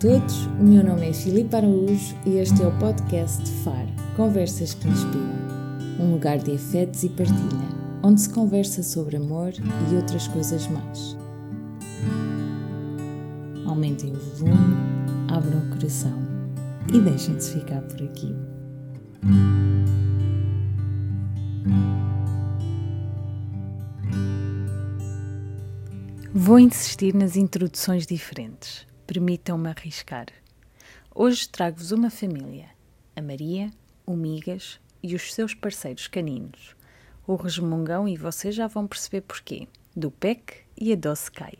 todos, o meu nome é Filipe Araújo e este é o podcast FAR Conversas que Inspiram um lugar de afetos e partilha, onde se conversa sobre amor e outras coisas mais. Aumentem o volume, abram o coração e deixem-se ficar por aqui. Vou insistir nas introduções diferentes. Permitam-me arriscar. Hoje trago-vos uma família: a Maria, o Migas e os seus parceiros caninos, o resmungão e vocês já vão perceber porquê, do PEC e a Doce Cai.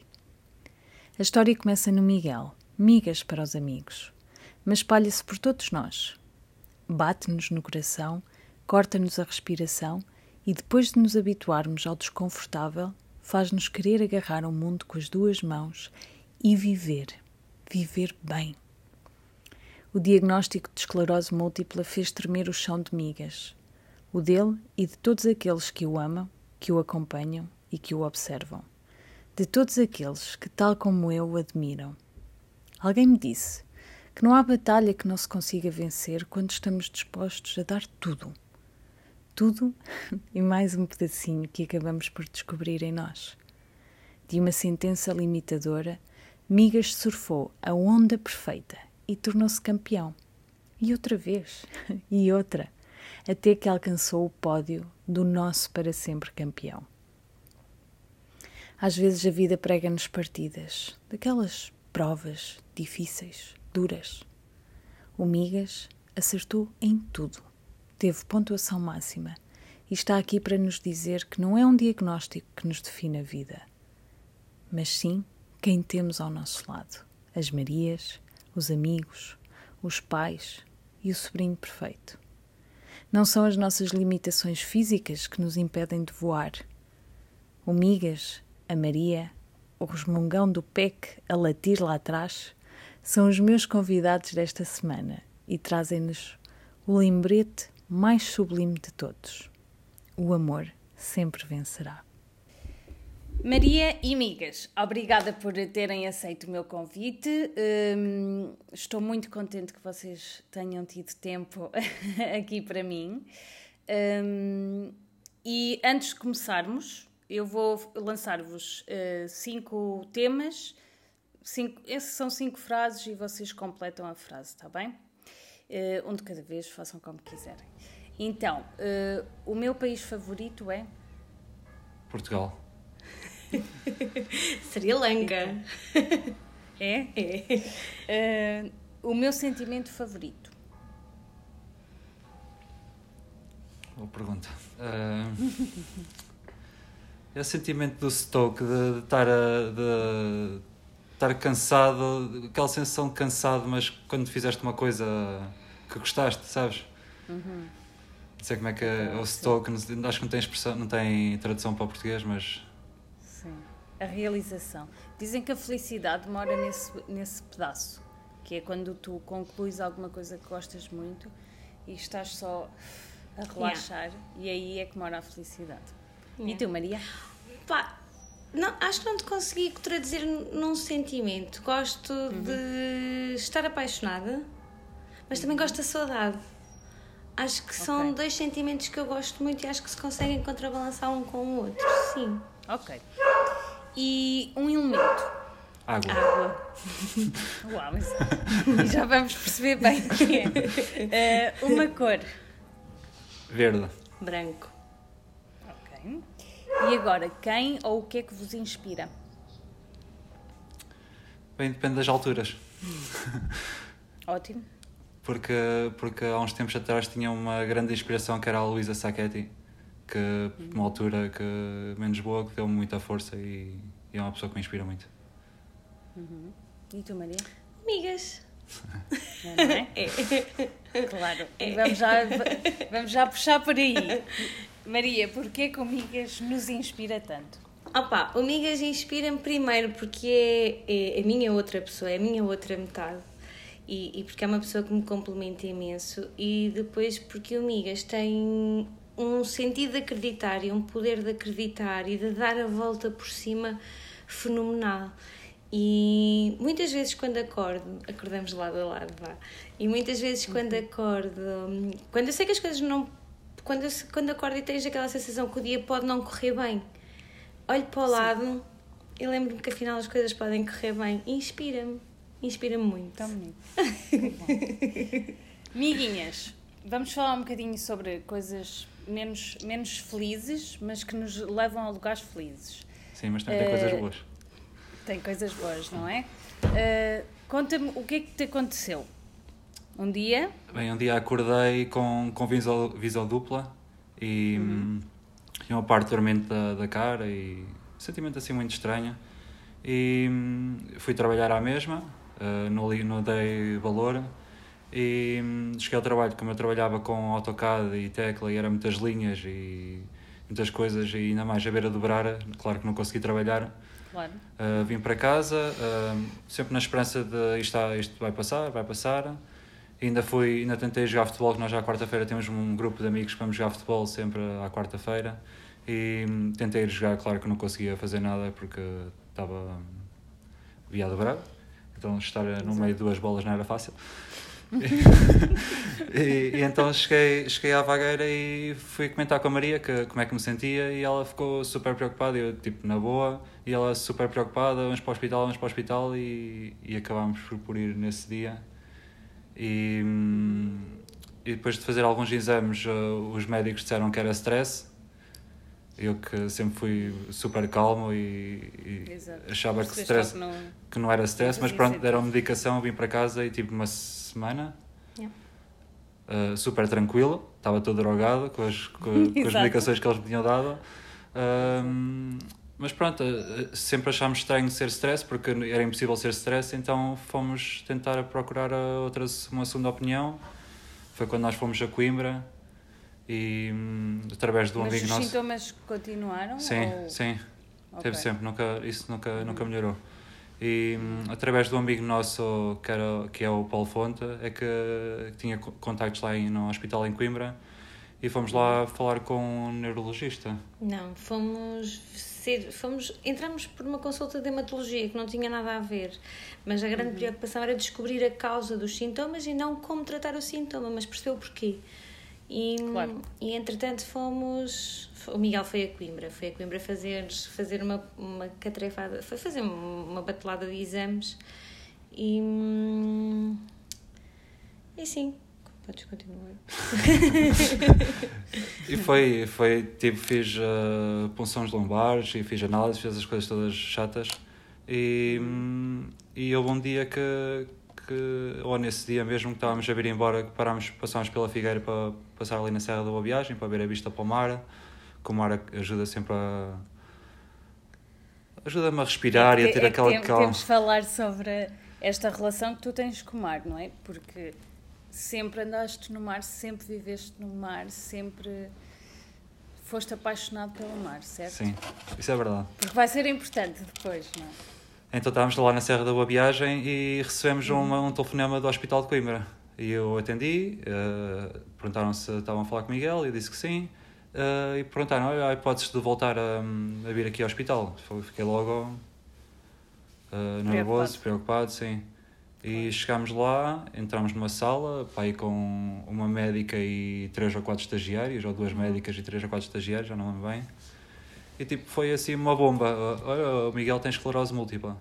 A história começa no Miguel, migas para os amigos, mas espalha-se por todos nós. Bate-nos no coração, corta-nos a respiração e depois de nos habituarmos ao desconfortável, faz-nos querer agarrar o mundo com as duas mãos e viver viver bem. O diagnóstico de esclerose múltipla fez tremer o chão de migas, o dele e de todos aqueles que o amam, que o acompanham e que o observam, de todos aqueles que, tal como eu, o admiram. Alguém me disse que não há batalha que não se consiga vencer quando estamos dispostos a dar tudo. Tudo e mais um pedacinho que acabamos por descobrir em nós. De uma sentença limitadora Migas surfou a onda perfeita e tornou-se campeão. E outra vez, e outra, até que alcançou o pódio do nosso para sempre campeão. Às vezes a vida prega-nos partidas, daquelas provas difíceis, duras. O Migas acertou em tudo, teve pontuação máxima e está aqui para nos dizer que não é um diagnóstico que nos define a vida, mas sim quem temos ao nosso lado: as Marias, os amigos, os pais e o sobrinho perfeito. Não são as nossas limitações físicas que nos impedem de voar. O Migas, a Maria, o resmungão do PEC a latir lá atrás são os meus convidados desta semana e trazem-nos o lembrete mais sublime de todos: o amor sempre vencerá. Maria e Migas, obrigada por terem aceito o meu convite. Um, estou muito contente que vocês tenham tido tempo aqui para mim. Um, e antes de começarmos, eu vou lançar-vos uh, cinco temas. Cinco, esses são cinco frases e vocês completam a frase, está bem? Uh, um de cada vez, façam como quiserem. Então, uh, o meu país favorito é? Portugal. Sri Lanka. É? É. Uh, o meu sentimento favorito. Boa pergunta. Uh, é o sentimento do Stoke de, estar, a, de estar cansado, aquela sensação de cansado, mas quando fizeste uma coisa que gostaste, sabes? Uhum. Não sei como é que é o Stoke, acho que não tem expressão, não tem tradução para o português, mas a realização. Dizem que a felicidade mora nesse, nesse pedaço, que é quando tu concluis alguma coisa que gostas muito e estás só a relaxar, yeah. e aí é que mora a felicidade. Yeah. E tu, Maria? Pá, não, acho que não te consegui traduzir num sentimento. Gosto uhum. de estar apaixonada, mas também gosto da saudade. Acho que são okay. dois sentimentos que eu gosto muito e acho que se conseguem contrabalançar um com o outro. Sim. Ok e um elemento. Água. Água. Uau, mas já vamos perceber bem o que é. Uh, uma cor. Verde. Branco. Ok. E agora, quem ou o que é que vos inspira? Bem, depende das alturas. Ótimo. Porque, porque há uns tempos atrás tinha uma grande inspiração que era a Luísa Sacchetti que numa altura que menos boa, que deu muita força e, e, é uma pessoa que me inspira muito. Uhum. E tu, Maria? Amigas. É, não é? é? Claro. E vamos já, vamos já puxar por aí. Maria, porquê que o Migas nos inspira tanto? Opa, o Migas inspira-me primeiro porque é, é a minha outra pessoa, é a minha outra metade. E, e, porque é uma pessoa que me complementa imenso e depois porque o Migas tem um sentido de acreditar e um poder de acreditar e de dar a volta por cima fenomenal. E muitas vezes quando acordo, acordamos lado a lado, vá. E muitas vezes quando acordo, quando eu sei que as coisas não. Quando, eu, quando acordo e tens aquela sensação que o dia pode não correr bem, olho para o lado e lembro-me que afinal as coisas podem correr bem. Inspira-me. Inspira-me muito. Tão bonito. Miguinhas, vamos falar um bocadinho sobre coisas menos, menos felizes, mas que nos levam a lugares felizes. Sim, mas também tem coisas boas. Tem coisas boas, não é? Uh, Conta-me o que é que te aconteceu. Um dia? Bem, um dia acordei com, com visão, visão dupla e, uhum. e uma parte dormente da, da cara e um sentimento assim muito estranho. E hum, fui trabalhar à mesma, uh, não, li, não dei valor. E hum, cheguei ao trabalho, como eu trabalhava com AutoCAD e tecla e eram muitas linhas e muitas coisas e ainda mais a beira dobrar, claro que não consegui trabalhar. Claro. Uh, vim para casa, uh, sempre na esperança de isto, isto vai passar, vai passar. Ainda fui, ainda tentei jogar futebol, que nós já à quarta-feira temos um grupo de amigos que vamos jogar futebol sempre à quarta-feira. E hum, tentei ir jogar, claro que não conseguia fazer nada porque estava viado bravo. Então estar no meio de duas bolas não era fácil. e, e, então cheguei, cheguei à vagueira e fui comentar com a Maria que, como é que me sentia e ela ficou super preocupada, eu tipo na boa, e ela super preocupada, vamos para o hospital, vamos para o hospital e, e acabámos por, por ir nesse dia. E, e depois de fazer alguns exames, uh, os médicos disseram que era stress. Eu que sempre fui super calmo e, e achava que, stress, que, não, que não era stress, mas pronto, deram medicação, vim para casa e tive uma semana yeah. uh, super tranquilo, estava todo drogado com as, com, com as medicações que eles me tinham dado. Uh, mas pronto, eh, sempre achámos estranho ser stress, porque era impossível ser stress, então fomos tentar procurar outra, uma segunda opinião. Foi quando nós fomos a Coimbra e hum, através do Mas amigo os nosso. os sintomas continuaram? Sim, ou... sim. Okay. Teve sempre, nunca, isso nunca, nunca melhorou. E hum, através do amigo nosso, que, era, que é o Paulo Fonte, é que, que tinha contactos lá em, no hospital em Coimbra e fomos lá falar com um neurologista. Não, fomos ser, fomos, entramos por uma consulta de hematologia que não tinha nada a ver, mas a grande uhum. preocupação era descobrir a causa dos sintomas e não como tratar o sintoma, mas perceber o porquê. E, claro. e entretanto fomos. O Miguel foi a Coimbra, foi a Coimbra fazer, fazer uma, uma catrefada, foi fazer uma batelada de exames e. E sim, Podes continuar. e foi, foi tipo, fiz uh, punções lombares e fiz análises, fiz as coisas todas chatas. E, e houve um dia que, que, ou nesse dia mesmo que estávamos a vir embora, que parámos, passámos pela Figueira para passar ali na Serra da Boa Viagem, para ver a vista para o mar, que o mar ajuda sempre a. ajuda-me a respirar é que, e a ter é aquela calma. Temos falar sobre esta relação que tu tens com o mar, não é? Porque sempre andaste no mar, sempre viveste no mar, sempre foste apaixonado pelo mar, certo? Sim, isso é verdade. Porque vai ser importante depois, não é? Então estávamos lá na Serra da Boa Viagem e recebemos uhum. uma, um telefonema do Hospital de Coimbra. E eu atendi, uh, perguntaram se estavam a falar com o Miguel, eu disse que sim. Uh, e perguntaram, olha, há hipótese de voltar a, a, vir aqui ao hospital. Fiquei logo uh, nervoso, preocupado, sim. E chegámos lá, entramos numa sala, pai com uma médica e três ou quatro estagiários, ou duas médicas e três ou quatro estagiários, já não lembro bem. E tipo, foi assim uma bomba. Olha, o Miguel tem esclerose múltipla.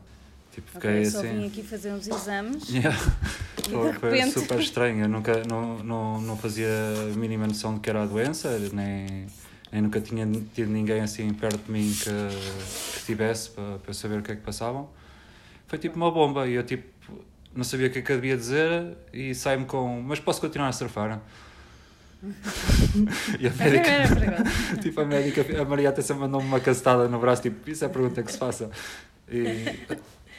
Tipo, fiquei okay, só assim. vim aqui fazer uns exames. Yeah. foi, repente... super estranho. Eu nunca não, não, não fazia a mínima noção de que era a doença, nem, nem nunca tinha tido ninguém assim perto de mim que, que tivesse para, para saber o que é que passavam. Foi tipo uma bomba e eu tipo não sabia o que é que eu devia dizer e sai-me com mas posso continuar a surfar? e a médica, tipo, a médica, a Maria até sempre mandou-me uma castada no braço, tipo, isso é a pergunta que se faça. E,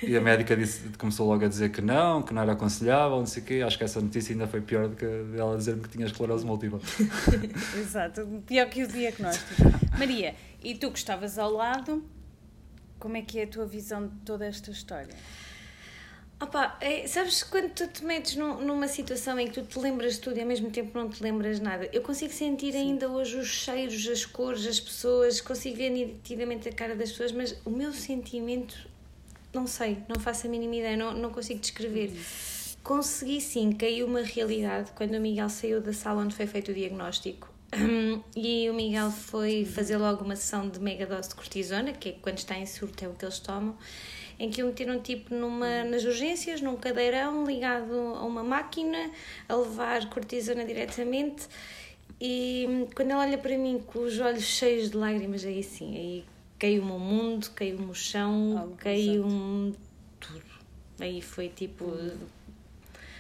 e a médica disse, começou logo a dizer que não, que não era aconselhável, não sei o quê. Acho que essa notícia ainda foi pior do que ela dizer-me que tinha esclerose múltipla. Exato, pior que o diagnóstico. Maria, e tu que estavas ao lado, como é que é a tua visão de toda esta história? Opa, é, sabes quando tu te metes num, numa situação em que tu te lembras de tudo e ao mesmo tempo não te lembras nada? Eu consigo sentir Sim. ainda hoje os cheiros, as cores, as pessoas, consigo ver nitidamente a cara das pessoas, mas o meu sentimento não sei, não faço a mínima ideia, não, não consigo descrever. Consegui sim, caiu uma realidade quando o Miguel saiu da sala onde foi feito o diagnóstico. E o Miguel foi fazer logo uma sessão de mega dose de cortisona, que é quando está em surto é o que eles tomam, em que o meteram tipo numa, nas urgências, num cadeirão ligado a uma máquina, a levar cortisona diretamente. E quando ela olha para mim com os olhos cheios de lágrimas, aí sim, aí caiu-me o mundo, caiu-me o chão, caiu-me tudo. Aí foi tipo.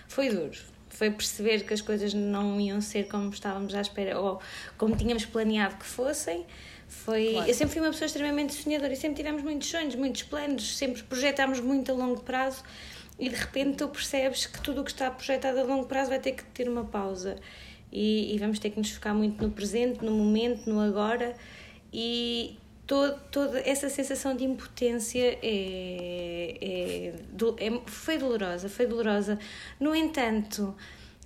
Foi duro. Foi perceber que as coisas não iam ser como estávamos à espera ou como tínhamos planeado que fossem. Foi, claro. Eu sempre fui uma pessoa extremamente sonhadora e sempre tivemos muitos sonhos, muitos planos, sempre projetámos muito a longo prazo e de repente tu percebes que tudo o que está projetado a longo prazo vai ter que ter uma pausa e, e vamos ter que nos focar muito no presente, no momento, no agora e, todo, toda essa sensação de impotência é, é, é, foi dolorosa, foi dolorosa. No entanto,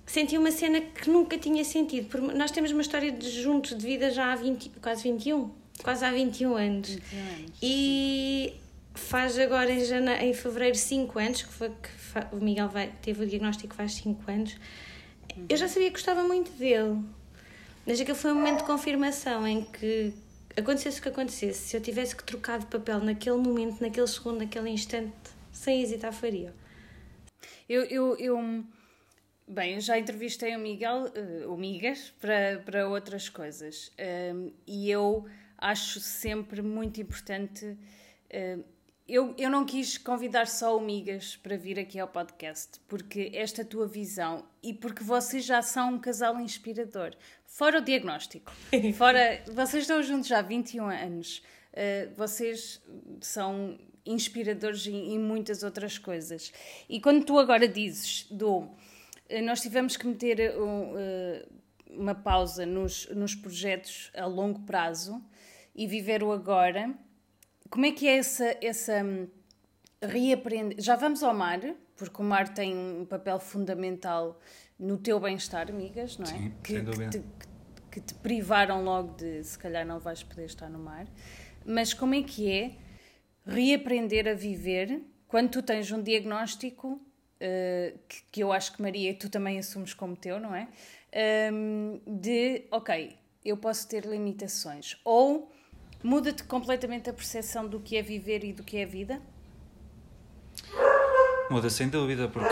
senti uma cena que nunca tinha sentido. Porque nós temos uma história de juntos de vida já há 20, quase 21, quase há 21 anos. 21 anos. E faz agora em, janeiro, em fevereiro 5 anos, que foi que o Miguel vai, teve o diagnóstico faz 5 anos. Eu já sabia que gostava muito dele. Mas aquele foi um momento de confirmação em que acontecesse o que acontecesse, se eu tivesse que trocar de papel naquele momento, naquele segundo, naquele instante, sem hesitar, faria. Eu, eu, eu bem, eu já entrevistei o Miguel, uh, o Migas, para, para outras coisas. Um, e eu acho sempre muito importante. Uh, eu, eu não quis convidar só o Migas para vir aqui ao podcast, porque esta tua visão e porque vocês já são um casal inspirador. Fora o diagnóstico, fora. vocês estão juntos já há 21 anos, uh, vocês são inspiradores em, em, muitas outras coisas. E quando tu agora dizes do. Uh, nós tivemos que meter uh, uma pausa nos, nos projetos a longo prazo e viver o agora como é que é essa, essa hum, reaprender? Já vamos ao mar, porque o mar tem um papel fundamental no teu bem-estar, amigas, não é? Sim, que, sem dúvida. Que te, que te privaram logo de se calhar não vais poder estar no mar. Mas como é que é reaprender a viver quando tu tens um diagnóstico uh, que, que, eu acho que Maria tu também assumes como teu, não é? Um, de ok, eu posso ter limitações. Ou Muda-te completamente a percepção do que é viver e do que é vida? Muda sem dúvida, porque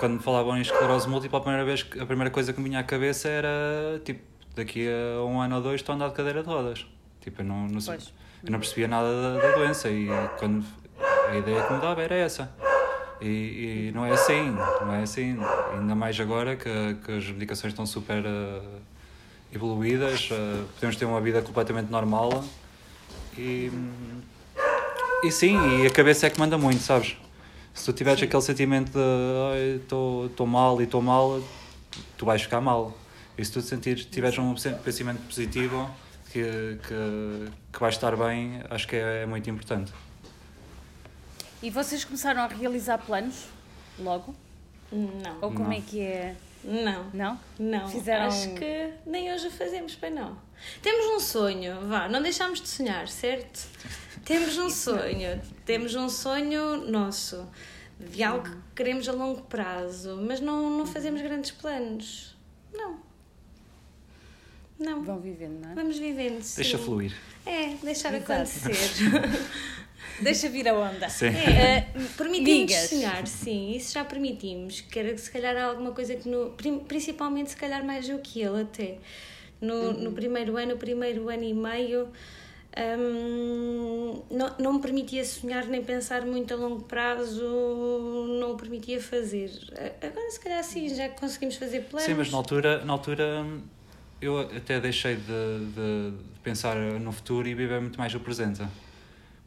quando me falavam em esclerose múltipla, a primeira, vez, a primeira coisa que me vinha à cabeça era tipo, daqui a um ano ou dois estou a andar de cadeira de rodas. Tipo, eu não, não, eu não percebia nada da, da, doença e quando a ideia que me dava era essa. E, e, não é assim, não é assim. Ainda mais agora que, que as medicações estão super uh, evoluídas, uh, podemos ter uma vida completamente normal e, e sim, e a cabeça é que manda muito, sabes? Se tu tiveres sim. aquele sentimento de estou mal e estou mal, tu vais ficar mal. E se tu sentires, tiveres um pensamento positivo, que, que, que vais estar bem, acho que é, é muito importante. E vocês começaram a realizar planos logo? Não. Ou como não. é que é? Não. Não? Não. Fizeram... Acho que nem hoje o fazemos, para não. Temos um sonho, vá, não deixamos de sonhar, certo? Temos um sonho, temos um sonho nosso, de algo que queremos a longo prazo, mas não, não fazemos grandes planos. Não. Não. Vão vivendo, não é? Vamos vivendo. Sim. Deixa fluir. É, deixar Exato. acontecer. Deixa vir a onda. Sim. É, uh, permitimos sonhar, sim, isso já permitimos. Que era se calhar alguma coisa que no, principalmente se calhar mais do que ele até. No, uhum. no primeiro ano, primeiro ano e meio, um, não, não me permitia sonhar nem pensar muito a longo prazo, não o permitia fazer. Agora, se calhar, sim, já conseguimos fazer planos. Sim, mas na altura, na altura eu até deixei de, de, de pensar no futuro e viver muito mais o presente.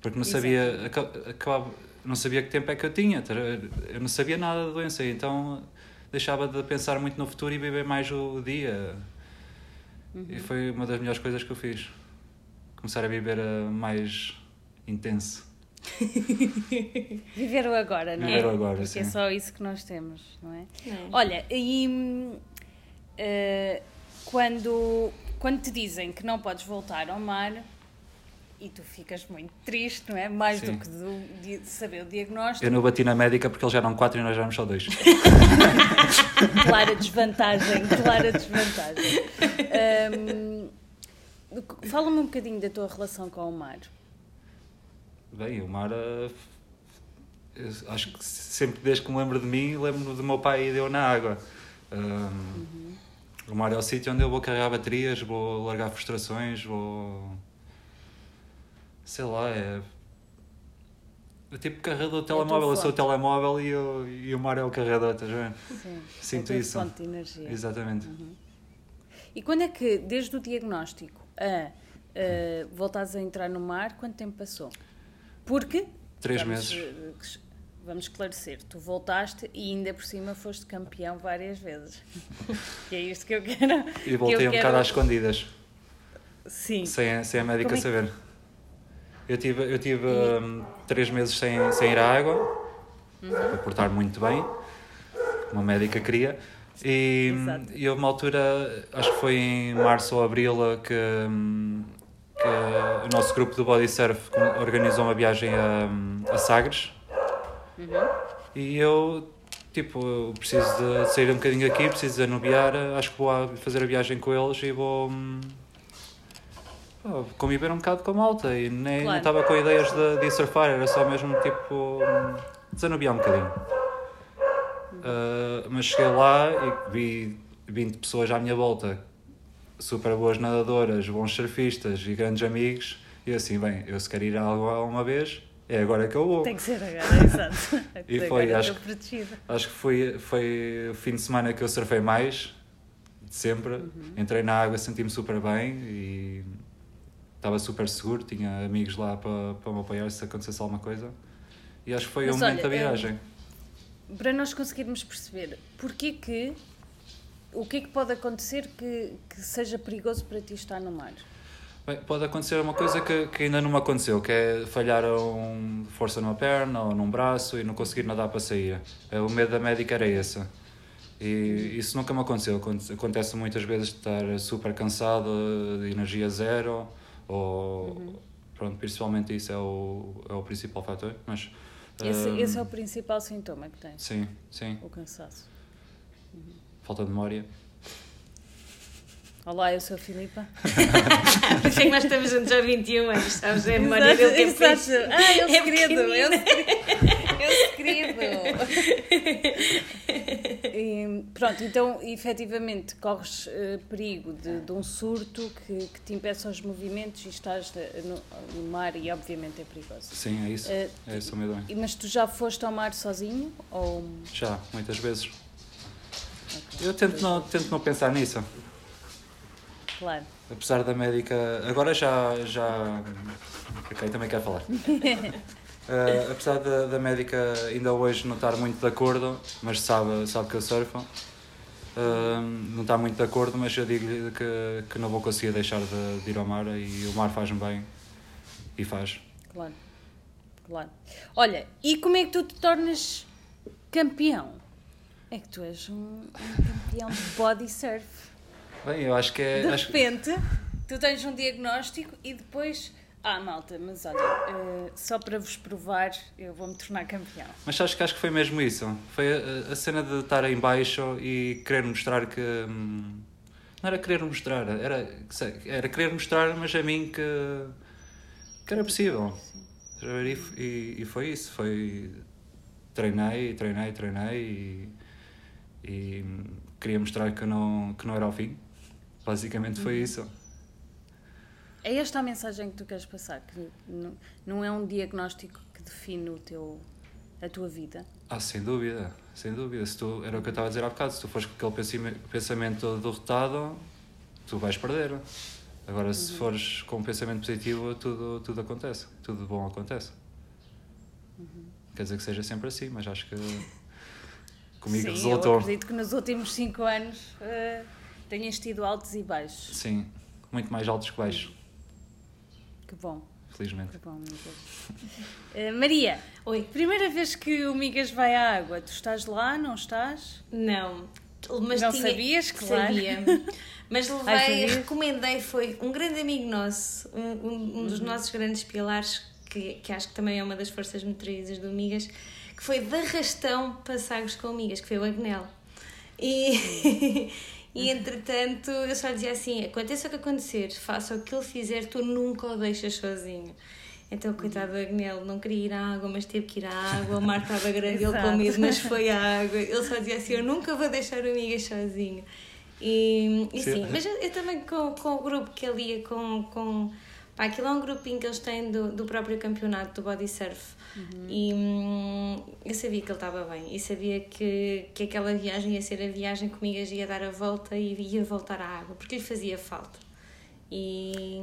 Porque não sabia, acabava, não sabia que tempo é que eu tinha, eu não sabia nada da doença, então deixava de pensar muito no futuro e viver mais o dia. Uhum. E foi uma das melhores coisas que eu fiz. Começar a viver uh, mais intenso. Viver o agora, não é? Viver o agora, Porque sim. é só isso que nós temos, não é? é. Olha, e uh, quando, quando te dizem que não podes voltar ao mar e tu ficas muito triste, não é? Mais Sim. do que do, de saber o diagnóstico. Eu não bati na médica porque eles já eram quatro e nós éramos só dois. Clara desvantagem, clara desvantagem. Hum, Fala-me um bocadinho da tua relação com o mar. Bem, o mar. eu acho que sempre desde que me lembro de mim, lembro-me do meu pai e deu na água. Um, O mar é o sítio onde eu vou carregar baterias, vou largar frustrações, vou. Sei lá, é. É tipo carregador de tua telemóvel, eu sou o telemóvel e, eu, e o mar é o carregador, estás a ver? Sim, Sinto a tua isso. fonte de energia. Exatamente. E quando é que, desde o diagnóstico a uh, voltares a entrar no mar, quanto tempo passou? Porque. Três vamos, meses. eh, Vamos esclarecer, tu voltaste e ainda por cima foste campeão várias vezes. que é isto que eu quero. E que voltei eu um quero- bocado às escondidas. Sim. sem, sem a médica é que- saber. Eu tive, eu tive hum, três meses sem, sem ir à água, Uhum. a portar muito bem, como a médica queria. E, Exato. e houve uma altura, acho que foi em março ou abril, que, hum, que o nosso grupo do Body Surf organizou uma viagem a, a Sagres. Uhum. E eu, tipo, preciso de sair um bocadinho daqui, preciso de anubiar, acho que vou fazer a viagem com eles e vou pá, conviver um bocado com a malta e nem Claro. estava com ideias de, de surfar, era só mesmo tipo desanubiar um bocadinho. Ah, mas cheguei lá e vi 20 pessoas à minha volta, super boas nadadoras, bons surfistas e grandes amigos, e assim, bem, eu se quero ir a algo uma vez, é agora que eu vou. Tem que ser agora, exato. E foi, acho-. Acho que foi, foi o fim de semana que eu surfei mais, de sempre. Uhum. Entrei na água, senti-me super bem e estava super seguro. Tinha amigos lá para, para me apoiar se acontecesse alguma coisa. E acho que foi Mas o momento olha, da é- viagem. Para nós conseguirmos perceber porquê que. O que é que pode acontecer que, que seja perigoso para ti estar no mar? Bem, pode acontecer uma coisa que, que ainda não me aconteceu, que é falhar um força numa perna ou num braço e não conseguir nadar para sair. Eh, O medo da médica era esse. E isso nunca me aconteceu. Aconte- Acontece muitas vezes de estar super cansado, de energia zero, ou pronto, principalmente isso é o, é o principal fator. Mas, Esse, hum, esse é o principal sintoma que tens, Sim, sim. o cansaço. Falta de memória. Olá, eu sou a Filipa. Por isso é que nós estamos juntos há 21 anos, sabes? É a memória dele que é Exato. Ah, é o segredo. É o segredo. O segredo. E, pronto, então, efetivamente, corres eh, perigo de, de um surto que, que te impeça os movimentos e estás no, no mar e, obviamente, é perigoso. Sim, é isso. Eh, É esse o medo. E- Mas tu já foste ao mar sozinho? Ou... Já, muitas vezes. Eu tento não, tento não pensar nisso. Claro. Apesar da médica. Agora já. já... Ok, também quero falar. Eh, apesar da, da médica ainda hoje não estar muito de acordo, mas sabe, sabe que eu surfo, eh, não está muito de acordo, mas eu digo-lhe que, que não vou conseguir deixar de, de ir ao mar e o mar faz-me bem. E faz. Claro, claro. Olha, e como é que tu te tornas campeão? É que tu és um, um campeão de body surf. Bem, eu acho que é. De acho- repente, tu tens um diagnóstico e depois. Ah, malta, mas olha, eh, só para vos provar, eu vou-me tornar campeão. Mas acho que acho que foi mesmo isso. Foi a, a cena de estar em baixo e querer mostrar que. hum, não era querer mostrar, era, sei, era querer mostrar, mas a mim que, que era possível. E, e, e foi isso. Foi. Treinei, treinei, treinei e, e hum, queria mostrar que não, que não era o fim. Basicamente foi isso. É esta a mensagem que tu queres passar, que não, não é um diagnóstico que define o teu, a tua vida. Ah, sem dúvida, sem dúvida. Se tu, era o que eu estava a dizer há bocado, se tu fores com aquele pensamento derrotado, tu vais perder. Agora, se fores com um pensamento positivo, tudo, tudo acontece, tudo bom acontece. Quer dizer que seja sempre assim, mas acho que comigo Sim, resultou. eu acredito que nos últimos cinco anos eh, tenhas tido altos e baixos. Sim, muito mais altos que baixos, Que bom. felizmente. Que bom, Migas. Eh, Maria, Oi. primeira vez que o Migas vai à água, tu estás lá, não estás? Não. mas não tinha, sabias, claro. Sabia. Mas levei, Ai, recomendei, foi um grande amigo nosso, um, um, um dos Uhum. nossos grandes pilares, que, que acho que também é uma das forças motrizes do Migas, que foi de arrastão para Sagres com Migas, que foi o Agnel. E, e entretanto, eu só dizia assim: aconteça o que acontecer, faça o que ele fizer, tu nunca o deixas sozinho. Então, coitado do Agnel, não queria ir à água, mas teve que ir à água. O mar estava grande, ele com medo, mas foi à água. Ele só dizia assim: Eu nunca vou deixar o Migas sozinho. E, e Sim. sim, mas eu, eu também com, com o grupo que ele ia com. com pá, aquilo é um grupinho que eles têm do, do próprio campeonato do body surf. E hum, eu sabia que ele estava bem. E sabia que, que aquela viagem ia ser a viagem que o Migas ia dar a volta e ia voltar à água, porque lhe fazia falta. E,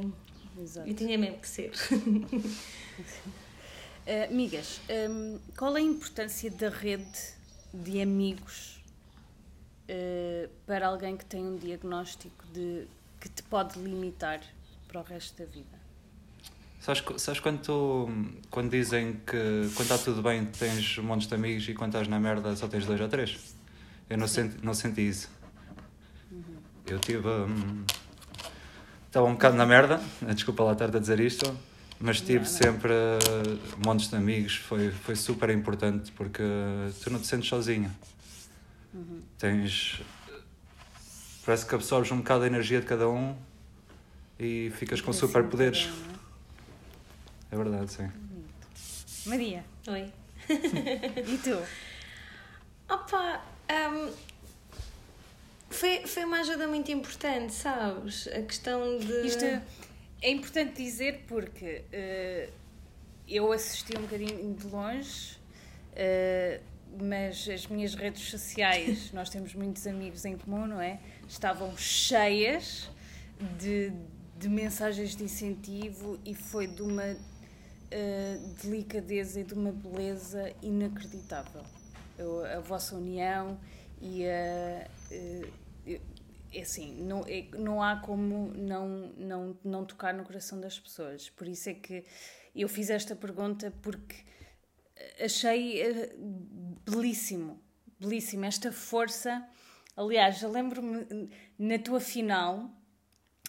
Exato. e tinha mesmo que ser. Uh, Migas, um, qual é a importância da rede de amigos uh, para alguém que tem um diagnóstico de, que te pode limitar para o resto da vida? Sabes, sabes quando, tu, quando dizem que quando está tudo bem tens um monte de amigos e quando estás na merda só tens dois ou três? Eu não senti, não senti isso. Eu tive. hum, Estava um bocado na merda, desculpa lá estar a dizer isto, mas tive Não, não. sempre uh, montes de amigos, foi, foi super importante porque tu não te sentes sozinho. Tens. Parece que absorves um bocado a energia de cada um e ficas com Assim, superpoderes. Um, É verdade, sim. Maria, Oi. e tu? Opa, hum, foi, foi uma ajuda muito importante, sabes? A questão de. Isto é importante dizer porque eh, eu assisti um bocadinho de longe, eh, mas as minhas redes sociais, nós temos muitos amigos em comum, não é? Estavam cheias de, de mensagens de incentivo e foi de uma delicadeza e de uma beleza inacreditável. Eu- a vossa união e a. eh, eu- é assim, não, é- não há como não, não, não tocar no coração das pessoas. Por isso é que eu fiz esta pergunta porque achei eh, belíssimo, belíssimo esta força. Aliás, eu lembro-me na tua final,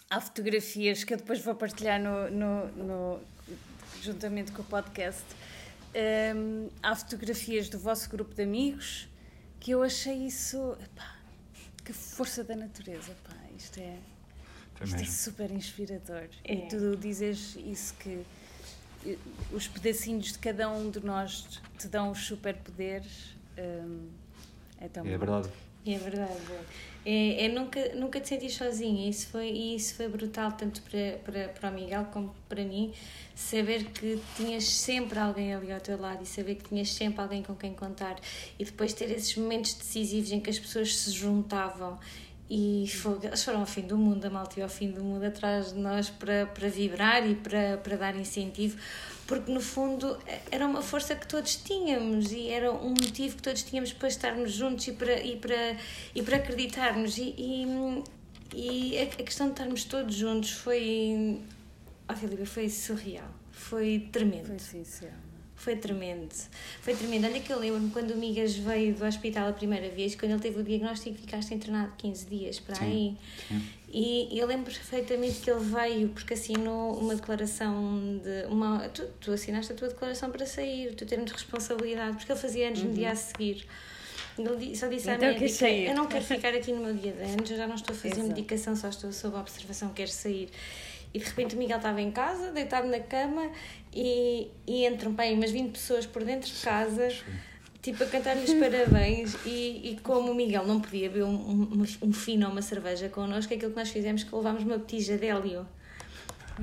há fotografias que eu depois vou partilhar no, no, no- juntamente com o podcast. Hum, há fotografias do vosso grupo de amigos que eu achei isso. epá, que força da natureza, pá, isto é, Foi isto é super inspirador. É. E tu dizes isso que eh, os pedacinhos de cada um de nós te dão os superpoderes. hum, é tão E é bom. verdade. É verdade. É, é nunca, nunca te sentir sozinha. Isso foi, e isso foi brutal, tanto para, para, para o Miguel como para mim. Saber que tinhas sempre alguém ali ao teu lado e saber que tinhas sempre alguém com quem contar. E depois ter esses momentos decisivos em que as pessoas se juntavam. E fogo, eles foram ao fim do mundo, a malta ao fim do mundo atrás de nós para, para vibrar e para, para dar incentivo, porque no fundo era uma força que todos tínhamos e era um motivo que todos tínhamos para estarmos juntos e para, e para, e para acreditarmos. E, e, e a, questão de estarmos todos juntos foi. Oh, Filipe, foi surreal, foi tremendo. Foi sincero. Foi tremendo. Foi tremendo. Olha que eu lembro-me quando o Migas veio do hospital a primeira vez, quando ele teve o diagnóstico, ficaste internado 15 dias para aí. sim. E eu lembro perfeitamente que ele veio porque assinou uma declaração de. Uma, tu, tu assinaste a tua declaração para sair, tu termos responsabilidade, porque ele fazia anos no dia a seguir. Ele só disse à Então queres médica: sair? Eu não quero ficar aqui no meu dia de anos, eu já não estou a fazer Exato. medicação, só estou sob observação, quero sair. E de repente o Miguel estava em casa, deitado na cama, e, e entram bem umas 20 pessoas por dentro de casa, tipo a cantar-lhes parabéns. E, e como o Miguel não podia beber um, um, um fino ou uma cerveja connosco, aquilo que nós fizemos que levámos uma botija de hélio.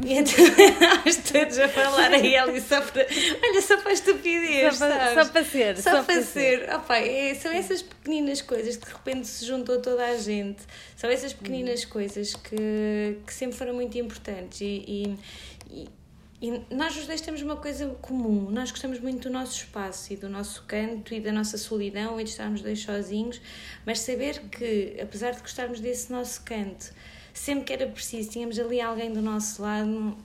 E então nós todos a falar a hélio só para. Olha, só para a estupidez. Só para- sabes? só para ser, Só, só para para ser. Opa, é, são essas pequeninas coisas que de repente se juntou toda a gente. São essas pequeninas coisas que, que sempre foram muito importantes. E, e, e- e nós os dois temos uma coisa comum. Nós gostamos muito do nosso espaço e do nosso canto e da nossa solidão e de estarmos dois sozinhos. Mas saber que, apesar de gostarmos desse nosso canto, sempre que era preciso, tínhamos ali alguém do nosso lado.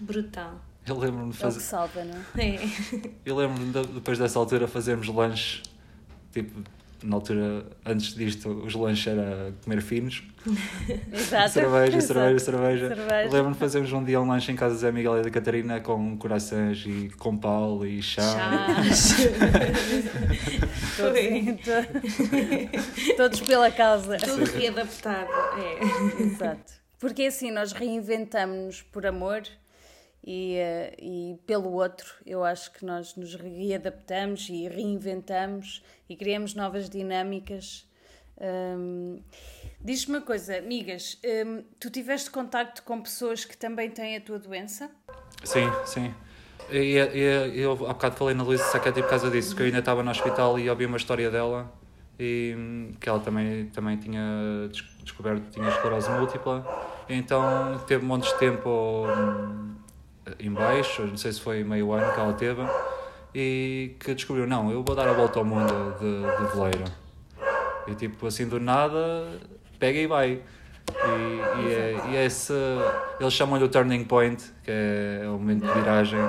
Brutal. Eu lembro-me de É o que fazer. salva, não é? É. Eu lembro-me de- depois dessa altura fazermos lanche, tipo, na altura, antes disto, os lanches era comer finos. Exato. cerveja, Exato. cerveja, cerveja. Cerveja. Lembro-me de fazermos um dia um lanche em casa de Zé Miguel e da Catarina com corações e com pau e chá. Chás. Todos, todos pela causa. Tudo readaptado. É. Exato. Porque assim, nós reinventamos-nos por amor e, eh, e pelo outro. Eu acho que nós nos readaptamos e reinventamos e criamos novas dinâmicas. Hum, Diz-me uma coisa, amigas, hum, tu tiveste contacto com pessoas que também têm a tua doença? Sim, sim. E, e- eu há bocado falei na Luísa Sacchetti por causa disso, que eu ainda estava no hospital e ouvi uma história dela e hum, que ela também, também tinha des- descoberto que tinha esclerose múltipla. Então teve montes de tempo hum, em baixo, não sei se foi meio ano que ela teve, e que descobriu, não, eu vou dar a volta ao mundo de, de veleiro. E tipo, assim do nada, pega e vai. E, e, é, e é esse. Eles chamam-lhe o turning point, que é o momento de viragem.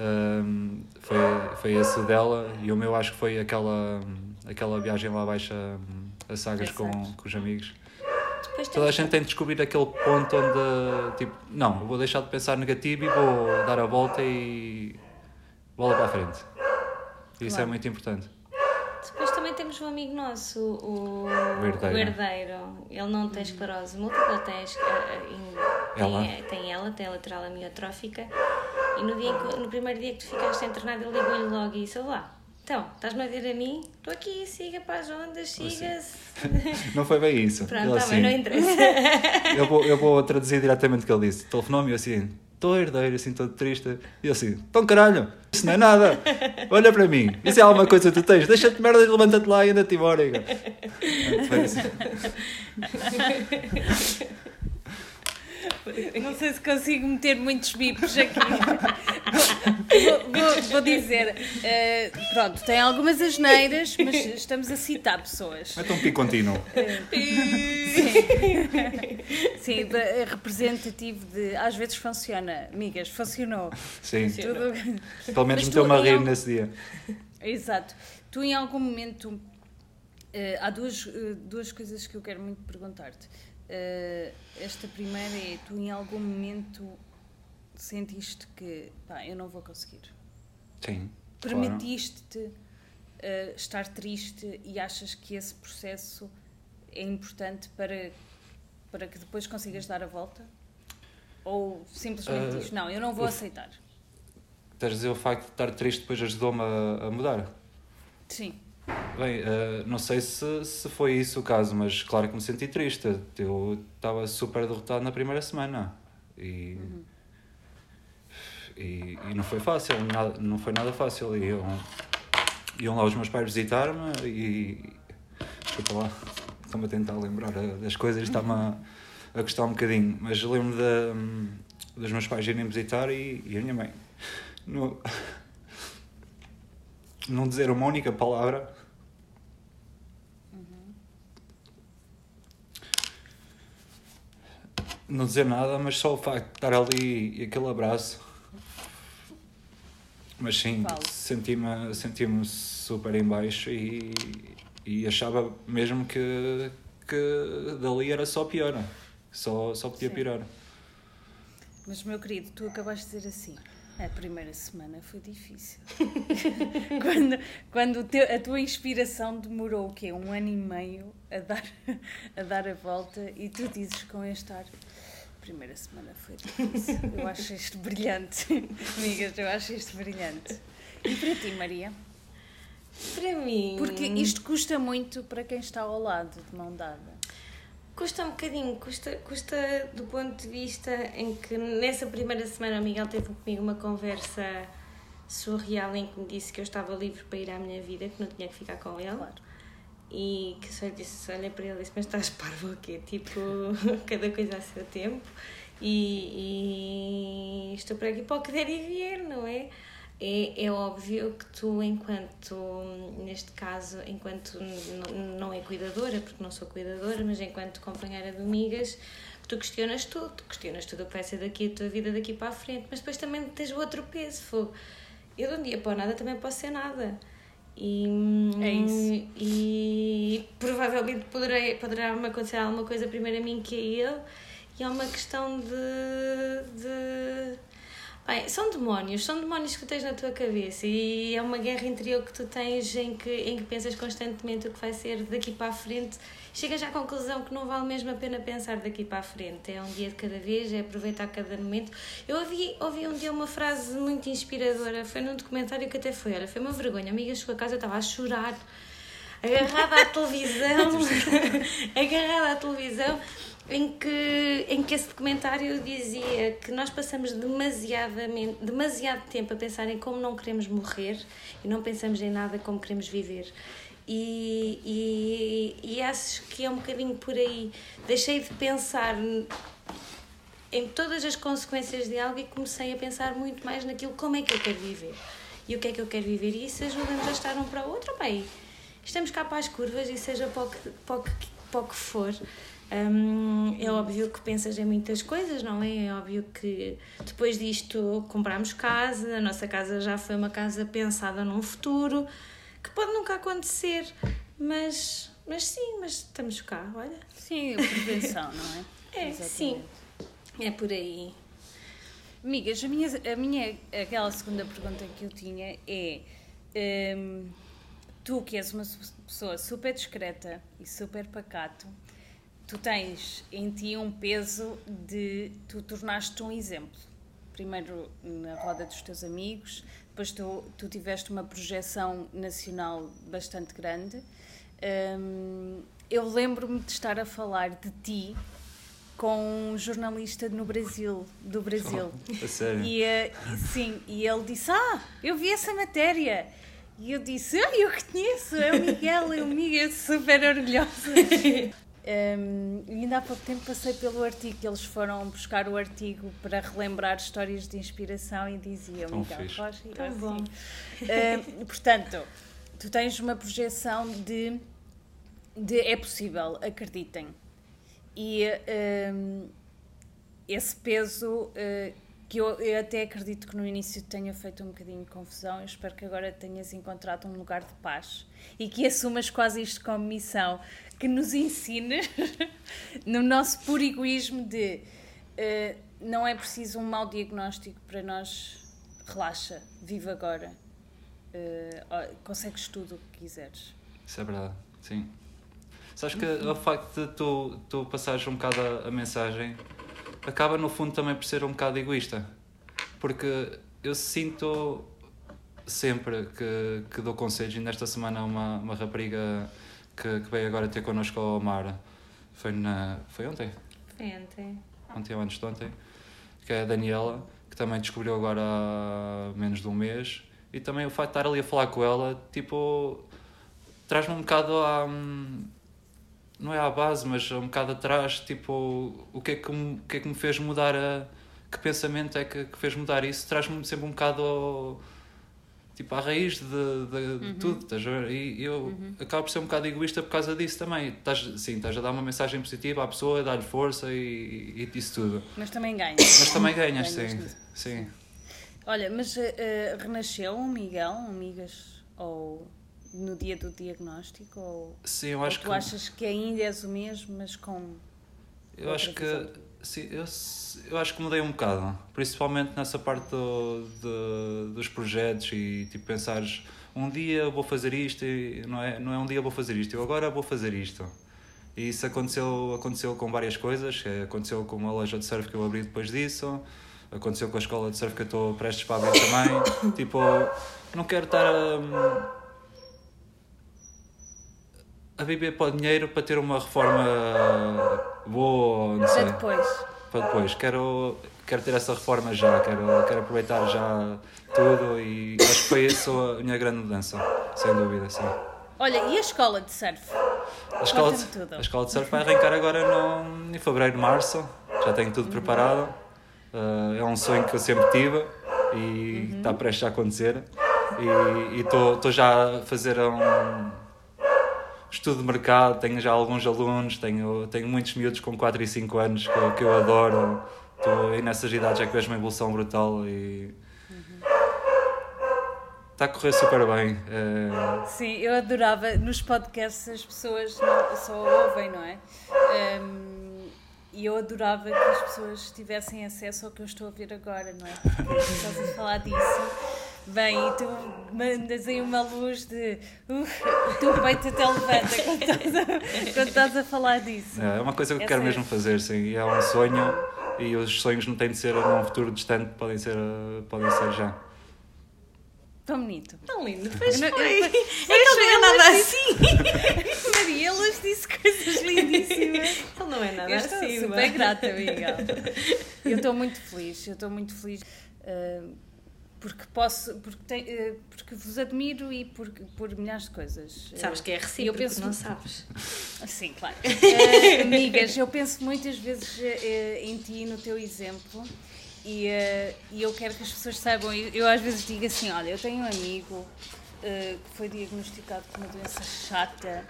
Hum, foi, foi esse dela, e o meu acho que foi aquela, aquela viagem lá abaixo a, a com, com os amigos. Toda a gente tem de descobrir aquele ponto onde, tipo, não, vou deixar de pensar negativo e vou dar a volta e bola para a frente. Isso é Claro. muito importante. Depois também temos um amigo nosso, o, O herdeiro. o herdeiro. Ele não tem esclerose múltipla, tem, es- eh, em- Ela? tem, tem ela, tem a lateral amiotrófica. E no, dia no primeiro dia que tu ficaste internado, ele ligou-lhe logo e disse: Olá, então, estás-me a ver a mim? Estou aqui, siga para as ondas, siga-se. Não foi bem isso. Pronto, Ele tá assim, bem, não interessa. eu, vou, eu vou traduzir diretamente o que ele disse. Telefonou-me e eu assim, estou herdeiro, assim, todo triste. E eu assim, então caralho, isso não é nada. Olha para mim, isso é alguma coisa que tu tens. Deixa-te merda e levanta-te lá e anda-te embora. Pronto, Foi isso. Não sei se consigo meter muitos bips aqui. vou, vou- vou dizer, eh, pronto, tem algumas asneiras, mas estamos a citar pessoas. Mete um pico contínuo. Sim, de- é representativo de. Às vezes funciona, amigas, funcionou. Sim, Tudo- pelo menos meteu-me a rir algum- nesse dia. Exato. Tu, em algum momento. eh, há duas, eh, duas coisas que eu quero muito perguntar-te. Eh, esta primeira é: tu, em algum momento, sentiste que. pá, eu não vou conseguir. Sim. claro. Permitiste-te eh, estar triste e achas que esse processo é importante para, para que depois consigas dar a volta? Ou simplesmente dizes, não, eu não vou o- aceitar? Estás a dizer o facto de estar triste depois ajudou-me a, a mudar? Sim. Bem, eh, não sei se, se foi isso o caso, mas claro que me senti triste. Eu estava super derrotado na primeira semana. E, e, e não foi fácil, nada, não foi nada fácil. E eu, iam lá os meus pais visitar-me e. Desculpa lá, estou-me a tentar lembrar eh, das coisas, está-me a, a gostar um bocadinho. Mas lembro de, dos meus pais irem visitar e, e a minha mãe. Não, não dizer uma única palavra. Não dizer nada, mas só o facto de estar ali e aquele abraço. Mas sim, senti-me senti super em baixo e, e achava mesmo que, que dali era só pior. Só, só podia Sim. piorar. Mas, meu querido, tu acabaste de dizer assim. A primeira semana foi difícil. quando quando teu- a tua inspiração demorou o quê? Um ano e meio a dar, a dar a volta e tu dizes com este ar. Primeira semana foi difícil. Eu acho isto brilhante. Amigas, eu acho isto brilhante. E para ti, Maria? Para mim. Porque isto custa muito para quem está ao lado, de mão dada. Custa um bocadinho, custa, custa do ponto de vista em que nessa primeira semana o Miguel teve comigo uma conversa surreal em que me disse que eu estava livre para ir à minha vida, que não tinha que ficar com ele. Claro. E que só lhe disse, olhei para ele e disse, mas estás parvo o quê? Tipo, cada coisa a seu tempo. E, e estou por aqui para o que der e vier, não é? É, é óbvio que tu, enquanto, neste caso, enquanto não é cuidadora, porque não sou cuidadora, mas enquanto companheira de amigas, tu questionas tudo, tu questionas tudo o que vai ser daqui, a tua vida daqui para a frente, mas depois também tens o outro peso, fogo. Eu de um dia para nada também posso ser nada. E, é isso. E provavelmente poderei, poderá me acontecer alguma coisa primeiro a mim que a ele. E é uma questão de, de Bem, são demónios, são demónios que tens na tua cabeça e é uma guerra interior que tu tens em que, em que pensas constantemente o que vai ser daqui para a frente. Chegas à conclusão que não vale mesmo a pena pensar daqui para a frente. É um dia de cada vez, é aproveitar cada momento. Eu ouvi, ouvi um dia uma frase muito inspiradora, foi num documentário que até foi, olha, foi uma vergonha. A amiga chegou a casa, eu estava a chorar, agarrada à televisão, agarrada à televisão em que, em que esse documentário dizia que nós passamos demasiadamente, demasiado tempo a pensar em como não queremos morrer e não pensamos em nada como queremos viver. E, e, e acho que é um bocadinho por aí. Deixei de pensar em todas as consequências de algo e comecei a pensar muito mais naquilo como é que eu quero viver e o que é que eu quero viver e isso ajuda-nos a estar um para o outro bem estamos cá para as curvas e seja para o que, para o que, para o que for um, é óbvio que pensas em muitas coisas, não é? É óbvio que depois disto compramos casa, a nossa casa já foi uma casa pensada num futuro, que pode nunca acontecer, mas, mas sim, mas estamos cá, olha. Sim, a prevenção, não é? É, Exatamente. sim, é por aí. Amigas, a minha, a minha, aquela segunda pergunta que eu tinha é. Um, tu que és uma pessoa super discreta e super pacato, tu tens em ti um peso de tu tornaste-te um exemplo. Primeiro na roda dos teus amigos, depois tu, tu tiveste uma projeção nacional bastante grande. Um, eu lembro-me de estar a falar de ti com um jornalista no Brasil, do Brasil. Oh, sério? E, uh, sim, e ele disse: Ah, eu vi essa matéria. E eu disse: Ah, eu conheço, é o Miguel, é o Miguel, super orgulhosa. Um, ainda há pouco tempo passei pelo artigo, eles foram buscar o artigo para relembrar histórias de inspiração e diziam Miguel Rocha e Tão bom. Um, portanto, tu tens uma projeção de, de é possível, acreditem. E um, esse peso uh, que eu, eu, até acredito que no início tenha feito um bocadinho de confusão, eu espero que agora tenhas encontrado um lugar de paz e que assumas quase isto como missão que nos ensine no nosso puro egoísmo de uh, não é preciso um mau diagnóstico para nós relaxa, vive agora uh, consegues tudo o que quiseres. Isso é verdade, sim. Sabes que o facto de tu, tu passares um bocado a, a mensagem acaba no fundo também por ser um bocado egoísta porque eu sinto sempre que, que dou conselhos e nesta semana uma, uma rapariga que, que veio agora ter connosco ao Mar foi, na, foi ontem? Foi ontem. Ontem ou antes de ontem, que é a Daniela, que também descobriu agora há menos de um mês. E também o facto de estar ali a falar com ela, tipo, traz-me um bocado à. Não é à base, mas um bocado atrás, tipo, o que é que me, que é que me fez mudar a. Que pensamento é que, que fez mudar isso? Traz-me sempre um bocado ao tipo à raiz de, de, uhum. de tudo, estás? E eu uhum. acabo por ser um bocado egoísta por causa disso também. Estás, sim, estás a dar uma mensagem positiva à pessoa, a dar-lhe força e, e isso tudo. Mas também ganhas. Mas também ganhas, sim. sim. Olha, mas uh, renasceu um Miguel, um Migas, ou no dia do diagnóstico? Ou, sim, eu acho ou tu que... achas que ainda és o mesmo, mas com. Eu acho que Sim, eu, eu acho que mudei um bocado, principalmente nessa parte do, de, dos projetos e tipo pensares um dia vou fazer isto e não é, não é um dia vou fazer isto, eu agora vou fazer isto. E isso aconteceu, aconteceu com várias coisas, é, aconteceu com uma loja de surf que eu abri depois disso, aconteceu com a escola de surf que eu estou prestes para abrir também. tipo, não quero estar a, a viver para o dinheiro para ter uma reforma Vou, não sei. Para depois. Para depois. Quero, quero ter essa reforma já, quero, quero aproveitar já tudo e acho que foi isso a minha grande mudança, sem dúvida, sim. Olha, e a escola de surf? A escola de, a escola de surf vai arrancar agora no, em fevereiro, março, já tenho tudo uhum. preparado. Uh, é um sonho que eu sempre tive e uhum. está prestes a acontecer. E estou já a fazer um estudo de mercado, tenho já alguns alunos, tenho, tenho muitos miúdos com 4 e 5 anos que, que eu adoro. Estou aí nessas idades é que vejo uma evolução brutal e. Está a correr super bem. Uh... Sim, eu adorava. Nos podcasts as pessoas não, só ouvem, não é? Um, e eu adorava que as pessoas tivessem acesso ao que eu estou a ver agora, não é? Porque estás a falar disso. Bem, e tu mandas aí uma luz de. Uh, o teu peito até levanta quando estás, a, quando estás a falar disso. É, é uma coisa que eu quero mesmo fazer, sim. É um sonho e os sonhos não têm de ser num futuro distante, podem ser, podem ser já. Tão bonito. Tão lindo. Pois não, foi. Eu, é que ele não é nada assim. Maria, elas disse coisas lindíssimas. Ele não é nada eu estou assim. super grata, amiga. Eu estou muito feliz. Eu estou muito feliz. Uh, porque posso, porque, tem, uh, porque vos admiro e por, por milhares de coisas. Sabes que é recíproco, eu penso, não sabes? Sim, claro. Uh, amigas, eu penso muitas vezes uh, em ti, no teu exemplo, e, e eu quero que as pessoas saibam. Eu, eu, às vezes digo assim: olha, eu tenho um amigo que foi diagnosticado com uma doença chata.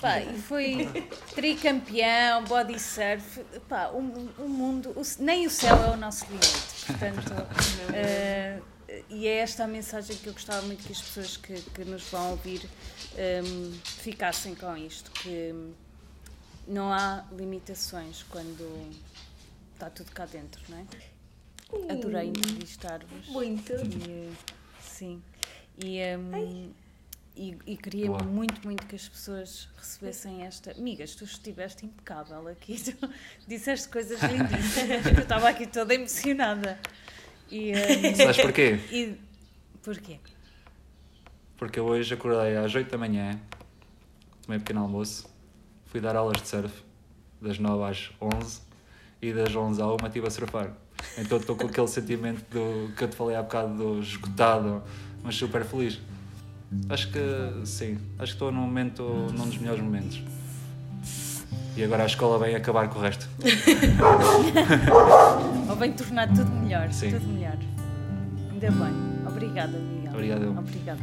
Pá, e foi tricampeão, body surf. Pá, o, o mundo, o, nem o céu é o nosso limite. Portanto, e é esta a mensagem que eu gostava muito que as pessoas que, que nos vão ouvir um, ficassem com isto, que não há limitações quando está tudo cá dentro, não é? Uh, Adorei entrevistar-vos. Muito. E, sim. E, um, e, e, queria Boa. muito, muito que as pessoas recebessem esta. Amigas, tu estiveste impecável aqui, tu disseste coisas lindíssimas, eu estava aqui toda emocionada. E, um, Sabes porquê? E, porquê? Porque eu hoje acordei às 8 da manhã, tomei um pequeno almoço, fui dar aulas de surf das 9 às 11 e das 11 à 1 estive a surfar. Então estou com aquele sentimento do, que eu te falei há bocado do esgotado, mas super feliz. Acho que sim, acho que estou num momento, num dos melhores momentos. E agora a escola vem acabar com o resto. Ou vem tornar tudo melhor. Sim. Tudo melhor. Ainda bem. Obrigada, Miguel. Obrigado. Obrigada.